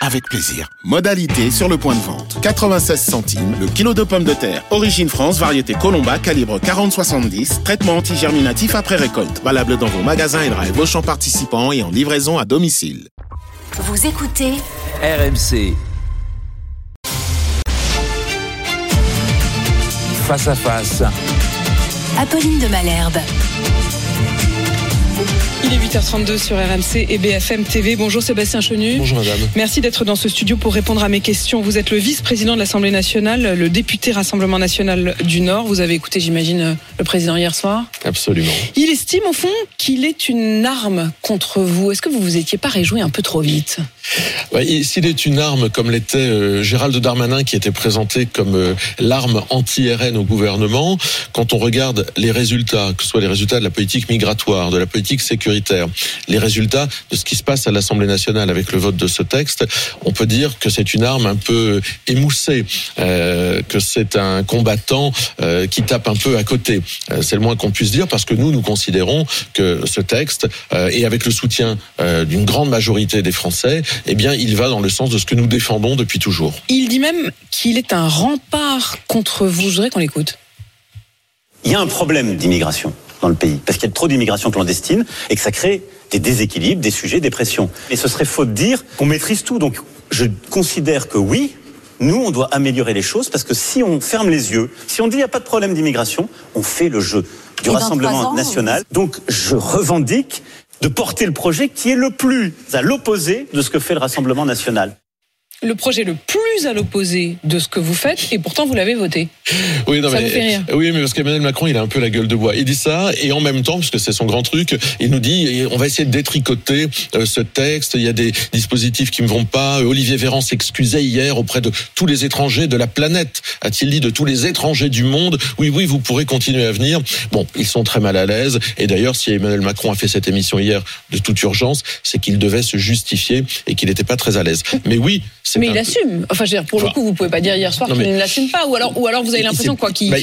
avec plaisir. Modalité sur le point de vente. 96 centimes le kilo de pommes de terre. Origine France, variété Colomba, calibre 40-70. Traitement antigerminatif après récolte. Valable dans vos magasins et drive Auchan participants et en livraison à domicile. Vous écoutez RMC. Face à face. Apolline de Malherbe. Il est 8h32 sur RMC et BFM TV. Bonjour Sébastien Chenu. Bonjour madame. Merci d'être dans ce studio pour répondre à mes questions. Vous êtes le vice-président de l'Assemblée nationale, le député Rassemblement national du Nord. Vous avez écouté, j'imagine, le président hier soir. Absolument. Il estime au fond qu'il est une arme contre vous. Est-ce que vous vous étiez pas réjoui un peu trop vite? Ouais, S'il est une arme comme l'était euh, Gérald Darmanin qui était présenté comme euh, l'arme anti-RN au gouvernement, quand on regarde les résultats, que ce soit les résultats de la politique migratoire, de la politique sécuritaire, les résultats de ce qui se passe à l'Assemblée nationale avec le vote de ce texte, on peut dire que c'est une arme un peu émoussée, euh, que c'est un combattant euh, qui tape un peu à côté. Euh, c'est le moins qu'on puisse dire parce que nous, nous considérons que ce texte, euh, et avec le soutien euh, d'une grande majorité des Français, eh bien, il va dans le sens de ce que nous défendons depuis toujours. Il dit même qu'il est un rempart contre vous. Je voudrais qu'on l'écoute. Il y a un problème d'immigration dans le pays, parce qu'il y a trop d'immigration clandestine et que ça crée des déséquilibres, des sujets, des pressions. Et ce serait faux de dire qu'on maîtrise tout. Donc je considère que oui, nous, on doit améliorer les choses, parce que si on ferme les yeux, si on dit il n'y a pas de problème d'immigration, on fait le jeu du Et Rassemblement ans, national. Donc je revendique de porter le projet qui est le plus à l'opposé de ce que fait le Rassemblement national. Le projet le plus à l'opposé de ce que vous faites, et pourtant vous l'avez voté. Oui, non, Ça mais, vous fait rire. Oui, mais parce qu'Emmanuel Macron, il a un peu la gueule de bois. Il dit ça, et en même temps, parce que c'est son grand truc, il nous dit, on va essayer de détricoter euh, ce texte. Il y a des dispositifs qui ne vont pas. Olivier Véran s'excusait hier auprès de tous les étrangers de la planète, a-t-il dit, de tous les étrangers du monde. Oui, oui, vous pourrez continuer à venir. Bon, ils sont très mal à l'aise. Et d'ailleurs, si Emmanuel Macron a fait cette émission hier de toute urgence, c'est qu'il devait se justifier et qu'il n'était pas très à l'aise. Mais oui, Mais il assume. Enfin, je veux dire, pour le coup, vous pouvez pas dire hier soir qu'il ne l'assume pas, ou alors, ou alors vous avez l'impression quoi qu'il bah,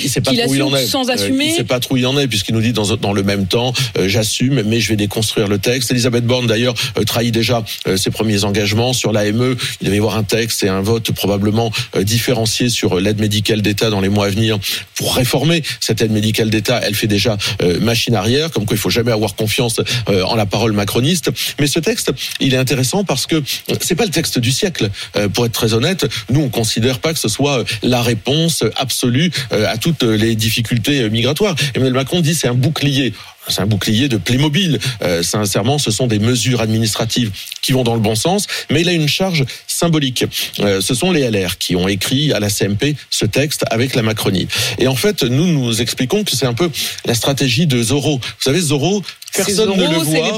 où il en assume est. sans Euh, assumer. Il sait pas trop où il en est puisqu'il nous dit dans, dans le même temps, euh, j'assume, mais je vais déconstruire le texte. Elisabeth Borne d'ailleurs euh, trahit déjà euh, ses premiers engagements sur l'AME. Il devait y avoir un texte et un vote probablement différencié sur l'aide médicale d'État dans les mois à venir pour réformer cette aide médicale d'État. Elle fait déjà machine arrière, comme quoi il faut jamais avoir confiance en la parole macroniste. Mais ce texte, il est intéressant parce que c'est pas le texte du siècle. Euh, pour être très honnête, nous on considère pas que ce soit euh, la réponse absolue euh, à toutes les difficultés migratoires. Emmanuel Macron dit c'est un bouclier. C'est un bouclier de Playmobil. Euh, sincèrement, ce sont des mesures administratives qui vont dans le bon sens, mais il a une charge symbolique. Euh, ce sont les LR qui ont écrit à la CMP ce texte avec la Macronie. Et en fait, nous nous expliquons que c'est un peu la stratégie de Zorro. Vous savez, Zorro, personne ne le voit. vous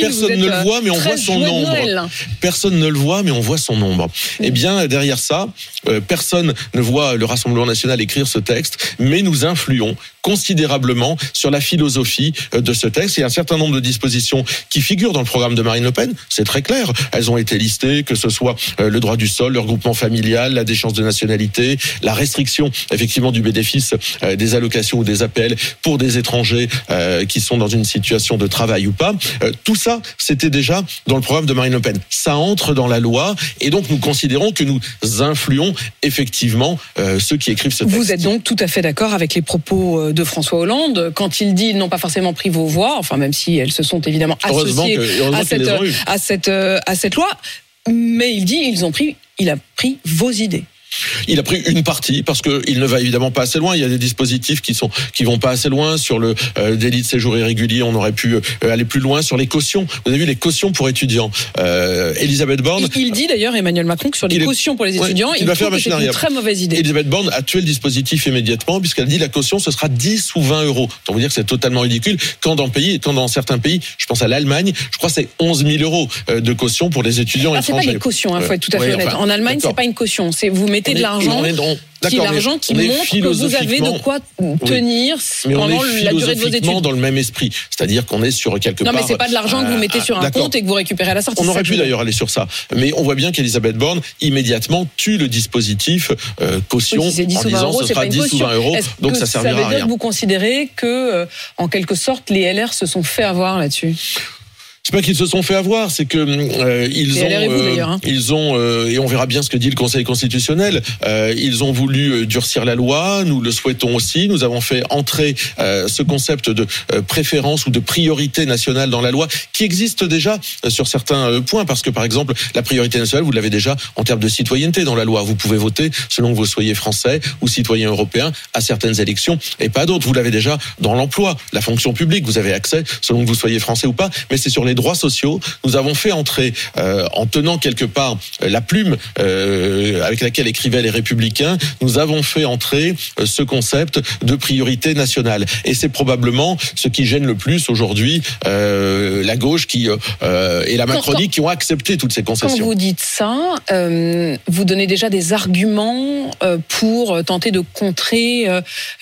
Personne ne le euh, voit, mais on voit 13 son. Noël. Personne ne le voit, mais on voit son nombre. Eh bien, derrière ça, euh, personne ne voit le Rassemblement national écrire ce texte, mais nous influons considérablement sur la philosophie euh, de ce texte. Il y a un certain nombre de dispositions qui figurent dans le programme de Marine Le Pen, c'est très clair. Elles ont été listées, que ce soit euh, le droit du sol, le regroupement familial, la déchéance de nationalité, la restriction effectivement du bénéfice euh, des allocations ou des appels pour des étrangers qui sont dans une situation de travail ou pas. Tout ça, c'était déjà dans le programme de Marine Le Pen. Ça entre dans la loi et donc nous considérons que nous influons effectivement ceux qui écrivent ce texte. Vous êtes donc tout à fait d'accord avec les propos de François Hollande quand il dit ils n'ont pas forcément pris vos voix, enfin même si elles se sont évidemment associées que- cette, à cette euh, à cette loi, mais il dit ils ont pris, il a pris vos idées. Il a pris une partie parce que il ne va évidemment pas assez loin. Il y a des dispositifs qui sont qui vont pas assez loin sur le euh, délit de séjour irrégulier. On aurait pu euh, aller plus loin sur les cautions. Vous avez vu les cautions pour étudiants. Euh, Elisabeth Borne. Il, il dit d'ailleurs Emmanuel Macron que sur les est- cautions pour les Ouais, étudiants, il il, va faire c'est une très mauvaise idée. Elisabeth Borne a tué le dispositif immédiatement puisqu'elle dit la caution ce sera 10 ou 20 euros. Donc vous dire que c'est totalement ridicule. Quand dans pays, quand dans certains pays, je pense à l'Allemagne, je crois que c'est 11 000 euros euh, de caution pour les étudiants Ah, c'est pas des cautions, il faut être tout à fait Ouais, honnête. enfin, en Allemagne, c'est pas une caution. C'est vous mettez on de l'argent qui est l'argent qui montre que vous avez de quoi tenir pendant la durée de vos études. dans le même esprit. C'est-à-dire qu'on est sur quelque Non, part. mais c'est pas de l'argent que vous euh, mettez sur un compte et que vous récupérez à la sortie. On aurait pu d'ailleurs aller sur ça. Mais on voit bien qu'Elisabeth Borne, immédiatement, tue le dispositif euh, caution Oui, si c'est 10 en ou 20 disant euros, ce sera pas une 10 ou caution. 20 euros. Donc ça servira veut à dire rien. que vous considérez que, euh, en quelque sorte, les LR se sont fait avoir là-dessus? C'est pas qu'ils se sont fait avoir, c'est que euh, ils ont, d'ailleurs, hein. ils ont, euh, et on verra bien ce que dit le Conseil constitutionnel. euh, ils ont voulu euh, durcir la loi. Nous le souhaitons aussi. Nous avons fait entrer euh, ce concept de euh, préférence ou de priorité nationale dans la loi, qui existe déjà euh, sur certains euh, points, parce que par exemple, la priorité nationale, vous l'avez déjà en termes de citoyenneté dans la loi. Vous pouvez voter selon que vous soyez français ou citoyen européen à certaines élections et pas d'autres. Vous l'avez déjà dans l'emploi, la fonction publique. Vous avez accès selon que vous soyez français ou pas. Mais c'est sur les droits sociaux. Nous avons fait entrer, euh, en tenant quelque part euh, la plume euh, avec laquelle écrivaient les Républicains, nous avons fait entrer euh, ce concept de priorité nationale. Et c'est probablement ce qui gêne le plus aujourd'hui euh, la gauche qui euh, et la Quand- Macronie qui ont accepté toutes ces Quand concessions. vous dites ça, vous donnez déjà des arguments pour tenter de contrer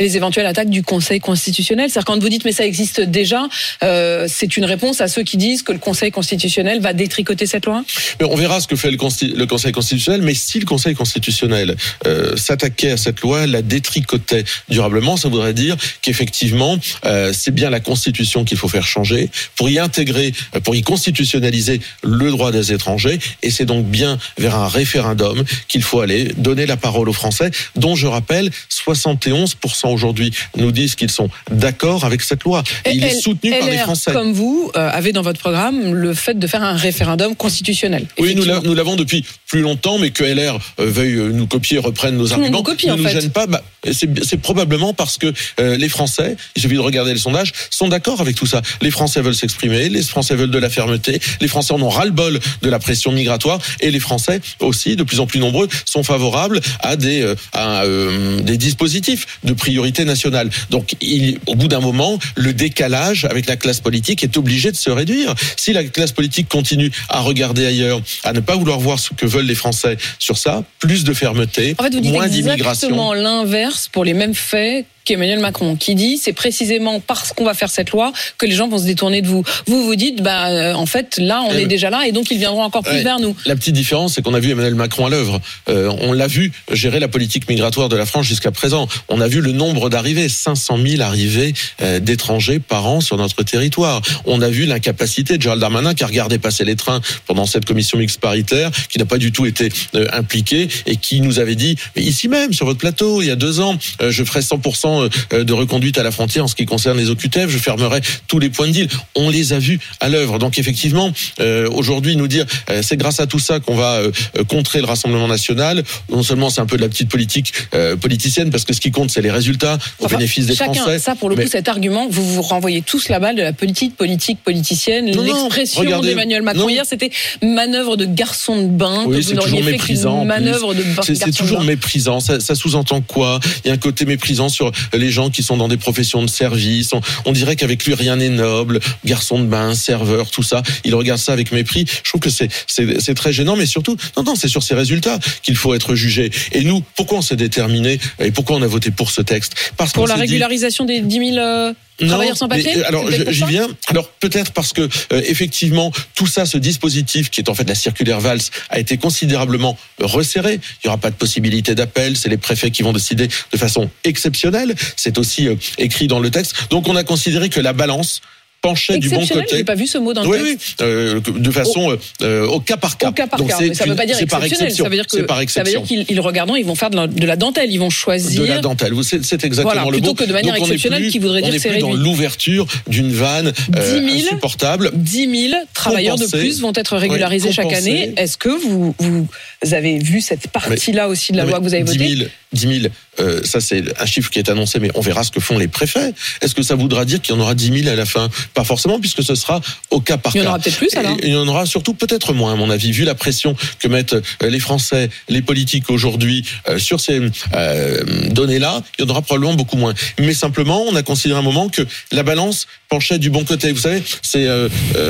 les éventuelles attaques du Conseil constitutionnel. C'est-à-dire quand vous dites mais ça existe déjà, c'est une réponse à ceux qui disent que le Conseil constitutionnel va détricoter cette loi? Mais On verra ce que fait le, Conseil constitutionnel, mais si le Conseil constitutionnel euh, s'attaquait à cette loi, la détricotait durablement, ça voudrait dire qu'effectivement, euh, c'est bien la Constitution qu'il faut faire changer pour y intégrer, euh, pour y constitutionnaliser le droit des étrangers, et c'est donc bien vers un référendum qu'il faut aller donner la parole aux Français, dont je rappelle, 71% aujourd'hui nous disent qu'ils sont d'accord avec cette loi. Et il est soutenu par les Français. Comme vous, euh, avez dans votre programme le fait de faire un référendum constitutionnel. Oui, nous l'avons depuis plus longtemps, mais que LR euh, veuille euh, nous copier, reprenne nos monde arguments, copie, ne nous fait. gêne pas. Bah, c'est probablement parce que euh, les Français, il suffit de regarder les sondages, sont d'accord avec tout ça. Les Français veulent s'exprimer, les Français veulent de la fermeté, les Français en ont ras-le-bol de la pression migratoire, et les Français aussi, de plus en plus nombreux, sont favorables à des, euh, à, euh, des dispositifs de priorité nationale. Donc, il, au bout d'un moment, le décalage avec la classe politique est obligé de se réduire. Si la classe politique continue à regarder ailleurs, à ne pas vouloir voir ce que veulent les Français sur ça, plus de fermeté, En fait, vous dites moins d'immigration. exactement l'inverse pour les mêmes faits qu'Emmanuel Macron, qui dit c'est précisément parce qu'on va faire cette loi que les gens vont se détourner de vous. Vous vous dites bah euh, en fait là on Euh, est déjà là et donc ils viendront encore plus Ouais. vers nous. La petite différence, c'est qu'on a vu Emmanuel Macron à l'œuvre. Euh, on l'a vu gérer la politique migratoire de la France jusqu'à présent. On a vu le nombre d'arrivées, 500 000 arrivées euh, d'étrangers par an sur notre territoire. On a vu l'incapacité de Gérald Darmanin qui a regardé passer les trains pendant cette commission mixte paritaire, qui n'a pas du tout été impliqué et qui nous avait dit mais ici même sur votre plateau il y a deux ans, je ferai 100% euh, de reconduite à la frontière en ce qui concerne les OQTF, je fermerai tous les points de deal. On les a vus à l'œuvre. Donc effectivement, euh, aujourd'hui nous dire euh, c'est grâce à tout ça qu'on va euh, euh, contrer le Rassemblement national. Non seulement c'est un peu de la petite politique euh, politicienne parce que ce qui compte c'est les résultats au Enfin, bénéfice des chacun, Français. ça pour le Mais- coup, cet argument, vous vous renvoyez tous la balle de la petite politique politicienne. L'expression d'Emmanuel Macron non. hier, c'était manœuvre de garçon de bain. Oui, c'est toujours méprisant, manœuvre de C'est garçon de toujours bain. méprisant. Ça, ça sous-entend quoi? Il y a un côté méprisant sur les gens qui sont dans des professions de service. On, on dirait qu'avec lui rien n'est noble. Garçon de bain, serveur, tout ça. Il regarde ça avec mépris. Je trouve que c'est c'est c'est très gênant. Mais surtout, non, non, c'est sur ces résultats qu'il faut être jugé. Et nous, pourquoi on s'est déterminé et pourquoi on a voté pour ce texte? Parce Pour la dit- régularisation des 10 000 euh, non, travailleurs sans mais, papier euh, alors j'y viens. Alors peut-être parce que euh, effectivement tout ça, ce dispositif qui est en fait la circulaire Valls, a été considérablement resserré. Il n'y aura pas de possibilité d'appel. C'est les préfets qui vont décider de façon exceptionnelle. C'est aussi euh, écrit dans le texte. Donc on a considéré que la balance penchait du bon Exceptionnel, côté. j'ai pas vu ce mot dans le Oui, texte. oui, euh, de façon euh, euh, au cas par cas. Au cas par Donc cas, mais ça ne veut pas dire exceptionnel. exception. Ça veut dire que C'est par ça veut dire qu'ils ils regardant, ils vont faire de la, de la dentelle, ils vont choisir. de la dentelle. C'est exactement Voilà, le plutôt mot. que de manière Donc, exceptionnelle, plus- qui voudrait dire que c'est dans l'ouverture d'une vanne euh, 10 000. insupportable. 10 000 travailleurs de plus vont être régularisés chaque année. Est-ce que vous, vous avez vu cette partie-là aussi de la loi que vous avez 10 votée 000, 10 000, euh, ça c'est un chiffre qui est annoncé, mais on verra ce que font les préfets. Est-ce que ça voudra dire qu'il y en aura 10 000 à la fin? Pas forcément, puisque ce sera au cas par Il y cas. en aura peut-être plus, alors Et Il y en aura surtout peut-être moins, à mon avis, vu la pression que mettent euh, les Français, les politiques aujourd'hui euh, sur ces euh, données-là, il y en aura probablement beaucoup moins. Mais simplement, on a considéré un moment que la balance penchait du bon côté. Vous savez, c'est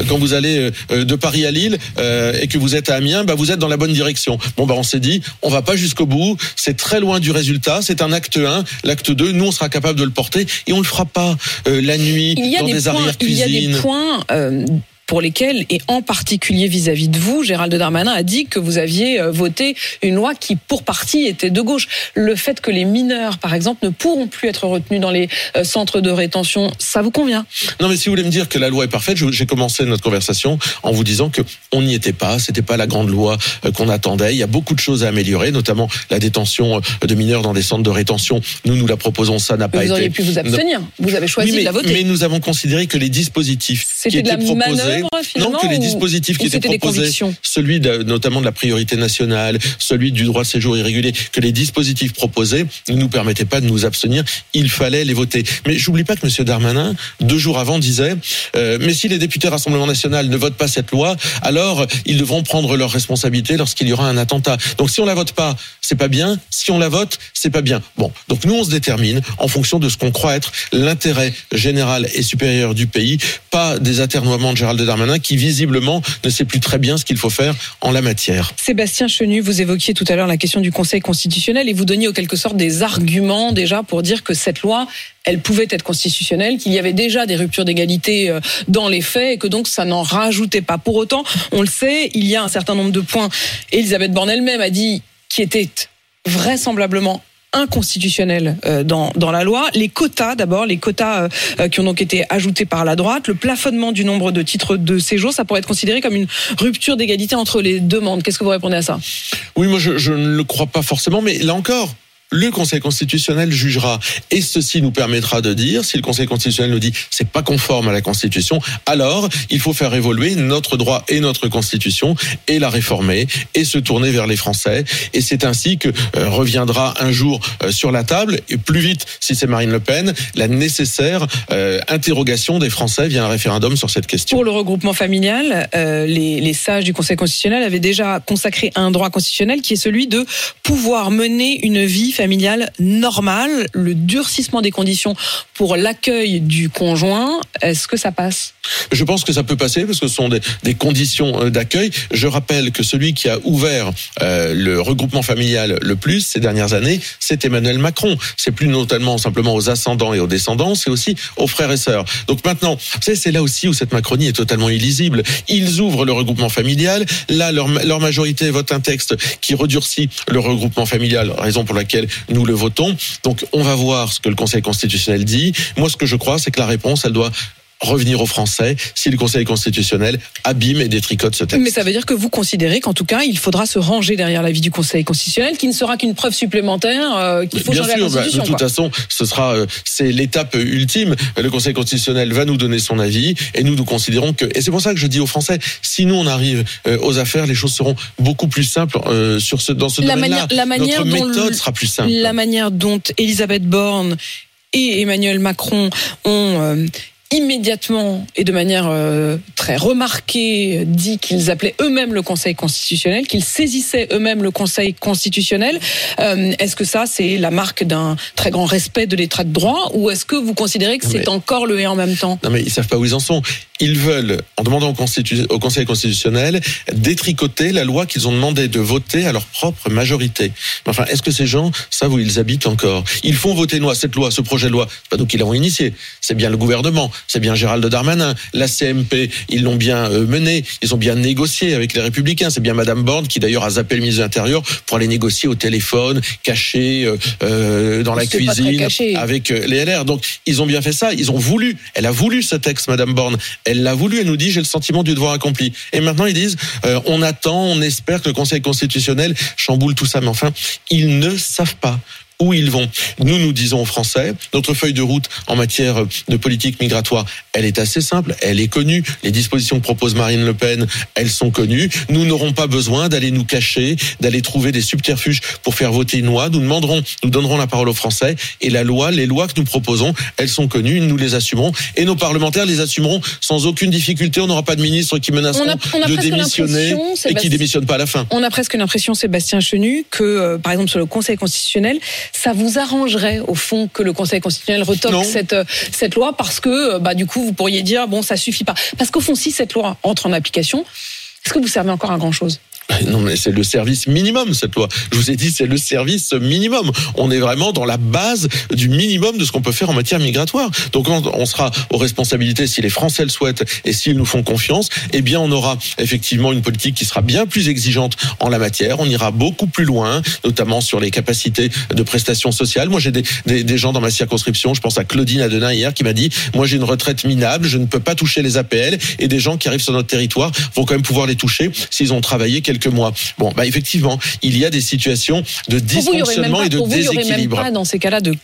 quand vous allez de Paris à Lille et que vous êtes à Amiens, bah, vous êtes dans la bonne direction. Bon, bah, on s'est dit, on va pas jusqu'au bout. C'est très loin du résultat. C'est un acte 1. L'acte 2, nous, on sera capable de le porter et on le fera pas euh, la nuit dans des, des, points, il y a des points euh, pour lesquels, et en particulier vis-à-vis de vous, Gérald Darmanin a dit que vous aviez euh, voté une loi qui, pour partie, était de gauche. Le fait que les mineurs, par exemple, ne pourront plus être retenus dans les euh, centres de rétention, ça vous convient? Non, mais si vous voulez me dire que la loi est parfaite, j'ai commencé notre conversation en vous disant que on n'y était pas. C'était pas la grande loi euh, qu'on attendait. Il y a beaucoup de choses à améliorer, notamment la détention de mineurs dans des centres de rétention. Nous, nous la proposons. Ça n'a pas Vous été. auriez pu vous abstenir. Vous avez choisi Oui, mais, de la voter. mais nous avons considéré que les dispositifs qui étaient proposés, non, que les dispositifs qui étaient proposés, celui de- notamment de la priorité nationale, celui du droit de séjour irrégulier, que les dispositifs proposés ne nous permettaient pas de nous abstenir. Il fallait les voter. Mais j'oublie pas que M. Darmanin, deux jours avant, disait euh, mais si les députés Rassemblement National ne votent pas cette loi, alors ils devront prendre leurs responsabilités lorsqu'il y aura un attentat. Donc si on la vote pas, c'est pas bien. Si on la vote, c'est pas bien. Bon, donc nous on se détermine en fonction de ce qu'on croit être l'intérêt général et supérieur du pays, pas des atermoiements de Gérald Darmanin qui visiblement ne sait plus très bien ce qu'il faut faire en la matière. Sébastien Chenu, vous évoquiez tout à l'heure la question du Conseil constitutionnel et vous donniez en quelque sorte des arguments déjà pour dire que cette loi, elle pouvait être constitutionnelle, qu'il y avait déjà des ruptures d'égalité euh, dans les faits et que donc ça n'en rajoutait pas. Pour autant, on le sait, il y a un certain nombre de points. Elisabeth Borne elle-même a dit qui étaient vraisemblablement inconstitutionnels euh, dans, dans la loi. Les quotas, d'abord, les quotas euh, euh, qui ont donc été ajoutés par la droite, le plafonnement du nombre de titres de séjour, ça pourrait être considéré comme une rupture d'égalité entre les demandes. Qu'est-ce que vous répondez à ça? Oui, moi je, je ne le crois pas forcément, mais là encore. Le Conseil constitutionnel jugera et ceci nous permettra de dire si le Conseil constitutionnel nous dit c'est pas conforme à la Constitution, alors il faut faire évoluer notre droit et notre Constitution et la réformer et se tourner vers les Français et c'est ainsi que euh, reviendra un jour euh, sur la table et plus vite si c'est Marine Le Pen la nécessaire euh, interrogation des Français via un référendum sur cette question. Pour le regroupement familial, les, les sages du Conseil constitutionnel avaient déjà consacré un droit constitutionnel qui est celui de pouvoir mener une vie familiale normale, le durcissement des conditions pour l'accueil du conjoint. Est-ce que ça passe? Je pense que ça peut passer parce que ce sont des, conditions euh, d'accueil. Je rappelle que celui qui a ouvert euh, le regroupement familial le plus ces dernières années, c'est Emmanuel Macron. C'est plus notamment simplement aux ascendants et aux descendants, c'est aussi aux frères et sœurs. Donc maintenant, c'est là aussi où cette Macronie est totalement illisible. Ils ouvrent le regroupement familial. Là, leur majorité vote un texte qui redurcit le regroupement familial, raison pour laquelle nous le votons. Donc on va voir ce que le Conseil constitutionnel dit. Moi, ce que je crois, c'est que la réponse, elle doit revenir aux Français si le Conseil constitutionnel abîme et détricote ce texte. Mais ça veut dire que vous considérez qu'en tout cas, il faudra se ranger derrière l'avis du Conseil constitutionnel, qui ne sera qu'une preuve supplémentaire euh, qu'il faut Bien changer sûr, la bah, de Constitution. toute quoi. façon, ce sera, euh, c'est l'étape ultime. Le Conseil constitutionnel va nous donner son avis et nous nous considérons que, et c'est pour ça que je dis aux Français, si nous on arrive euh, aux affaires, les choses seront beaucoup plus simples sur ce, dans ce domaine-là. la manière Notre dont méthode le- sera plus simple. La manière dont Elisabeth Borne et Emmanuel Macron ont immédiatement et de manière euh, très remarquée dit qu'ils appelaient eux-mêmes le Conseil constitutionnel, qu'ils saisissaient eux-mêmes le Conseil constitutionnel. Euh, est-ce que ça, c'est la marque d'un très grand respect de l'état de droit ou est-ce que vous considérez que Non, c'est mais- encore le et en même temps? Non mais ils savent pas où ils en sont. Ils veulent, en demandant au, Constitu- au Conseil constitutionnel, détricoter la loi qu'ils ont demandé de voter à leur propre majorité. Enfin, est-ce que ces gens savent où ils habitent encore? Ils font voter cette loi, ce projet de loi. C'est pas nous qui l'avons initié. C'est bien le gouvernement, c'est bien Gérald Darmanin, la CMP. Ils l'ont bien euh, mené, ils ont bien négocié avec les Républicains. C'est bien Madame Borne qui d'ailleurs a zappé le ministre de l'Intérieur pour aller négocier au téléphone, caché euh, euh, dans la cuisine, avec les LR. Donc, ils ont bien fait ça. Ils ont voulu. Elle a voulu ce texte, Madame Borne. Elle l'a voulu. Elle nous dit j'ai le sentiment du devoir accompli. Et maintenant, ils disent euh, on attend, on espère que le Conseil constitutionnel chamboule tout ça. Mais enfin, ils ne savent pas où ils vont. Nous, nous disons aux Français, notre feuille de route en matière de politique migratoire, elle est assez simple, elle est connue. Les dispositions que propose Marine Le Pen, elles sont connues. Nous n'aurons pas besoin d'aller nous cacher, d'aller trouver des subterfuges pour faire voter une loi. Nous demanderons, nous donnerons la parole aux Français et la loi, les lois que nous proposons, elles sont connues, nous les assumerons et nos parlementaires les assumeront sans aucune difficulté. On n'aura pas de ministre qui menaceront On a- on a de démissionner et qui Sébastien- démissionne pas à la fin. On a presque l'impression, Sébastien Chenu, que, euh, par exemple, sur le Conseil constitutionnel, ça vous arrangerait, au fond, que le Conseil constitutionnel retoque cette, euh, cette loi parce que, euh, bah, du coup, vous pourriez dire, bon, ça suffit pas. Parce qu'au fond, si cette loi entre en application, est-ce que vous servez encore à grand chose Non, mais c'est le service minimum, cette loi. Je vous ai dit, c'est le service minimum. On est vraiment dans la base du minimum de ce qu'on peut faire en matière migratoire. Donc, on, sera aux responsabilités si les Français le souhaitent et s'ils nous font confiance, eh bien, on aura effectivement une politique qui sera bien plus exigeante en la matière. On ira beaucoup plus loin, notamment sur les capacités de prestations sociales. Moi, j'ai des gens dans ma circonscription, je pense à Claudine Adenin hier, qui m'a dit, moi, j'ai une retraite minable, je ne peux pas toucher les APL et des gens qui arrivent sur notre territoire vont quand même pouvoir les toucher s'ils ont travaillé quelques mois. Bon, bah effectivement, il y a des situations de dysfonctionnement et de pour vous, il y aurait même déséquilibre. pas, dans ces cas-là, de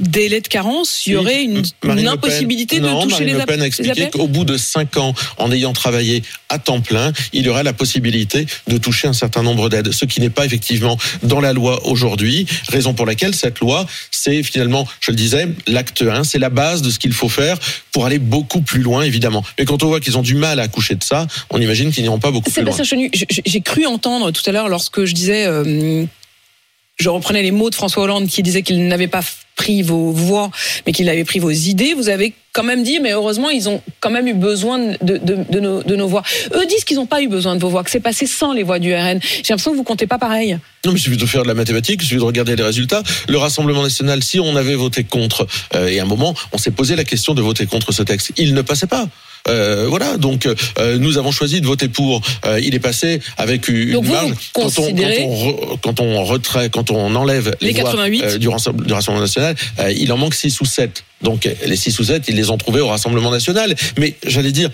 délai de carence, il y aurait une, Marine une Le Pen- impossibilité de non, toucher Marine les, Le Pen a expliqué qu'au bout de cinq ans, en ayant travaillé à temps plein, il y aurait la possibilité de toucher un certain nombre d'aides, ce qui n'est pas effectivement dans la loi aujourd'hui. Raison pour laquelle cette loi, c'est finalement, je le disais, l'acte 1, c'est la base de ce qu'il faut faire pour aller beaucoup plus loin, évidemment. Mais quand on voit qu'ils ont du mal à accoucher de ça, on imagine qu'ils n'iront pas beaucoup plus loin. J'ai cru entendre tout à l'heure lorsque je disais, euh, je reprenais les mots de François Hollande qui disait qu'il n'avait pas pris vos voix, mais qu'il avait pris vos idées. Vous avez quand même dit, mais heureusement, ils ont quand même eu besoin de nos voix. Eux disent qu'ils n'ont pas eu besoin de vos voix, que c'est passé sans les voix du RN. J'ai l'impression que vous comptez pas pareil. Non, mais il suffit de faire de la mathématique, il suffit de regarder les résultats. Le Rassemblement national, si on avait voté contre, euh, et à un moment, on s'est posé la question de voter contre ce texte, il ne passait pas. Euh, voilà, donc euh, nous avons choisi de voter pour. Euh, il est passé avec une Donc marge. vous quand, on, quand, on re- quand on retrait, quand on enlève les, Les voix, 88. euh, du, Rassemblement, du Rassemblement national, euh, il en manque 6 ou 7. Donc les 6 ou 7, ils les ont trouvés au Rassemblement national. Mais j'allais dire.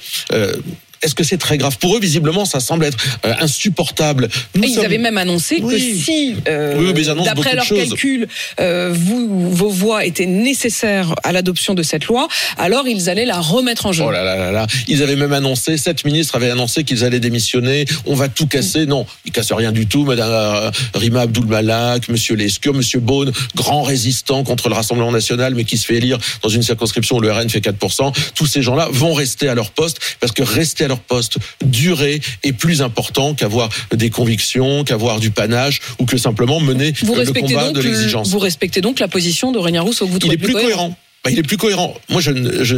Est-ce que c'est très grave pour eux Visiblement, ça semble être euh, insupportable. Nous ils sommes- avaient même annoncé que si, euh, Oui, d'après leurs calculs, euh, vous, vos voix étaient nécessaires à l'adoption de cette loi, alors ils allaient la remettre en jeu. Oh là là là là. Ils avaient même annoncé, sept ministres avaient annoncé qu'ils allaient démissionner. On va tout casser. Non, ils cassent rien du tout. Madame Rima Abdul Malak, Monsieur Lescure, Monsieur Beaune, grand résistant contre le Rassemblement national, mais qui se fait élire dans une circonscription où le RN fait 4%. Tous ces gens-là vont rester à leur poste parce que rester à leur poste, durer, est plus important qu'avoir des convictions, qu'avoir du panache ou que simplement mener Vous le respectez, combat donc de le- l'exigence. vous respectez donc la position d'Aurélien Rousseau que vous Il est plus cohérent. Bah, il est plus cohérent. Moi, je, je,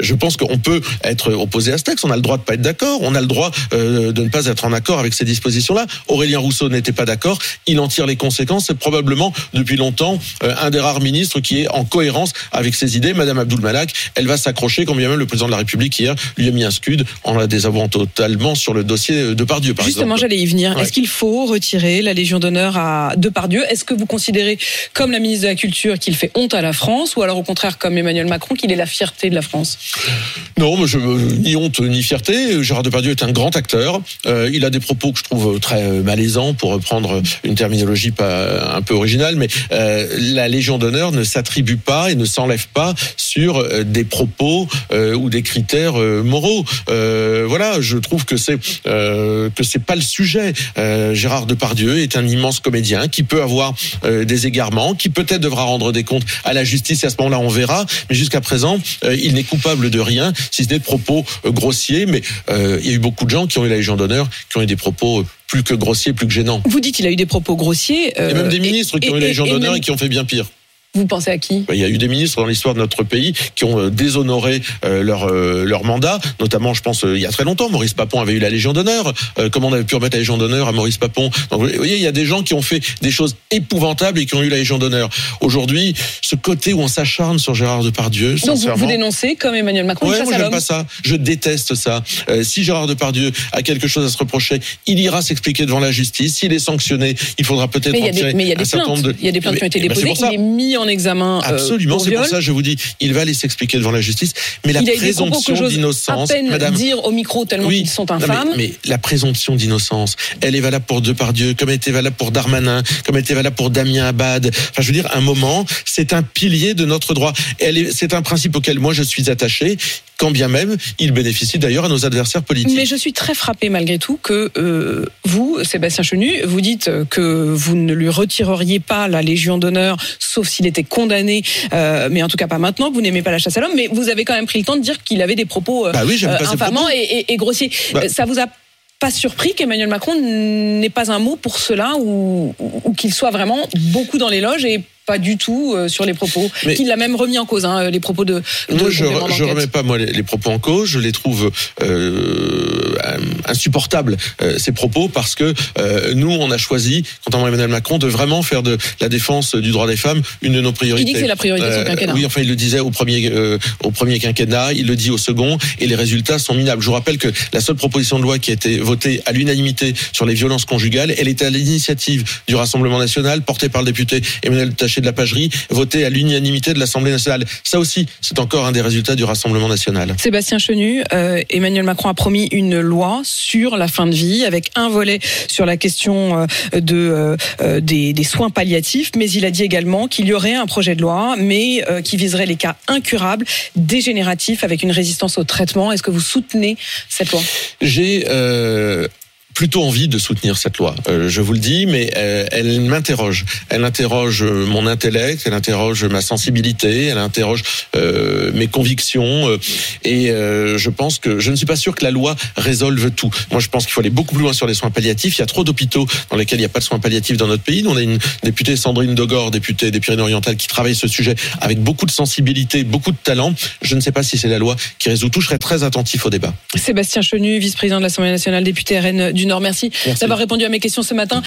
je pense qu'on peut être opposé à ce texte. On a le droit de pas être d'accord. On a le droit euh, de ne pas être en accord avec ces dispositions-là. Aurélien Rousseau n'était pas d'accord. Il en tire les conséquences. C'est probablement depuis longtemps euh, un des rares ministres qui est en cohérence avec ses idées. Madame Abdul Malak, elle va s'accrocher, quand bien même le président de la République hier lui a mis un scud en la désavouant totalement sur le dossier de Pardieu, par Justement, j'allais y venir. Ouais. Est-ce qu'il faut retirer la Légion d'honneur à Depardieu Est-ce que vous considérez, comme la ministre de la Culture, qu'il fait honte à la France, ou alors au contraire, comme Emmanuel Macron, qu'il est la fierté de la France Non, je, ni honte ni fierté. Gérard Depardieu est un grand acteur. Euh, il a des propos que je trouve très malaisants, pour reprendre une terminologie un peu originale. Mais euh, la Légion d'honneur ne s'attribue pas et ne s'enlève pas sur euh, des propos euh, ou des critères euh, moraux. Euh, voilà, je trouve que c'est euh, que c'est pas le sujet. Euh, Gérard Depardieu est un immense comédien qui peut avoir euh, des égarements, qui peut-être devra rendre des comptes à la justice. Et à ce moment-là, on verra. Mais jusqu'à présent, euh, il n'est coupable de rien, si ce n'est de propos euh, grossiers. Mais euh, il y a eu beaucoup de gens qui ont eu la Légion d'honneur, qui ont eu des propos plus que grossiers, plus que gênants. Vous dites qu'il a eu des propos grossiers. Il y a même des ministres qui et- ont eu la et- Légion et d'honneur même- et qui ont fait bien pire. Vous pensez à qui? Il y a eu des ministres dans l'histoire de notre pays qui ont euh, déshonoré euh, leur euh, leur mandat, notamment, je pense, il y a très longtemps, Maurice Papon avait eu la Légion d'honneur. Comment on avait pu remettre la Légion d'honneur à Maurice Papon? Donc, Vous voyez, il y a des gens qui ont fait des choses épouvantables et qui ont eu la Légion d'honneur. Aujourd'hui, ce côté où on s'acharne sur Gérard Depardieu, Donc vous, sincèrement. vous dénoncez, comme Emmanuel Macron, Ouais, moi j'aime pas ça. Je déteste ça. Euh, si Gérard Depardieu a quelque chose à se reprocher, il ira s'expliquer devant la justice. S'il est sanctionné, il faudra peut-être Mais il y a des, mais il y a un des certain plaintes. nombre de. Il y a des plaintes qui ont été déposées. Il est mis en examen. euh, Absolument, c'est pour ça que je vous dis, il va aller s'expliquer devant la justice, mais la il présomption d'innocence, madame. dire au micro tellement qu'ils sont non, mais- infâmes. mais, la présomption d'innocence, elle est valable pour Depardieu, comme elle était valable pour Darmanin, comme elle était valable pour Damien Abad. Enfin, je veux dire, un moment, c'est un pilier de notre droit. C'est un principe auquel moi je suis attaché, quand bien même il bénéficie d'ailleurs à nos adversaires politiques. Mais je suis très frappé malgré tout que euh, vous, Sébastien Chenu, vous dites que vous ne lui retireriez pas la Légion d'honneur, sauf s'il était condamné, euh, mais en tout cas pas maintenant, que vous n'aimez pas la chasse à l'homme, mais vous avez quand même pris le temps de dire qu'il avait des propos euh, Bah oui, euh, infamants propos. et, et- et grossiers. Bah. Ça vous a pas surpris qu'Emmanuel Macron n'ait pas un mot pour cela ou, qu'il soit vraiment beaucoup dans l'éloge et pas du tout euh, sur les propos, Mais- qu'il a même remis en cause hein, les propos de, de Moi, je, d'enquête. remets pas moi les, les propos en cause. Je les trouve euh, insupportables euh, ces propos parce que euh, nous, on a choisi, contrairement à Emmanuel Macron, de vraiment faire de la défense du droit des femmes une de nos priorités. Il dit que c'est la priorité de son quinquennat. Oui, enfin, il le disait au premier euh, au premier quinquennat, il le dit au second, et les résultats sont minables. Je vous rappelle que la seule proposition de loi qui a été votée à l'unanimité sur les violences conjugales, elle était à l'initiative du Rassemblement national, portée par le député Emmanuel Taché de la Pagerie, votée à l'unanimité de l'Assemblée nationale. Ça aussi, c'est encore un des résultats du Rassemblement national. Sébastien Chenu, euh, Emmanuel Macron a promis une loi sur la fin de vie avec un volet sur la question euh, de euh, euh, des, soins palliatifs, mais il a dit également qu'il y aurait un projet de loi, mais qui viserait les cas incurables, dégénératifs, avec une résistance au traitement. Est-ce que vous soutenez cette loi? J'ai plutôt envie de soutenir cette loi. Euh, je vous le dis, mais euh, elle m'interroge. Elle interroge euh, mon intellect, elle interroge ma sensibilité, elle interroge mes convictions. et je pense que je ne suis pas sûr que la loi résolve tout. Moi, je pense qu'il faut aller beaucoup plus loin sur les soins palliatifs. Il y a trop d'hôpitaux dans lesquels il n'y a pas de soins palliatifs dans notre pays. On a une députée Sandrine Dogor, députée des Pyrénées-Orientales, qui travaille ce sujet avec beaucoup de sensibilité, beaucoup de talent. Je ne sais pas si c'est la loi qui résout tout. Je serai très attentif au débat. Sébastien Chenu, vice-président de l'Assemblée nationale, député RN du Nord. Merci, Merci. d'avoir répondu à mes questions ce matin.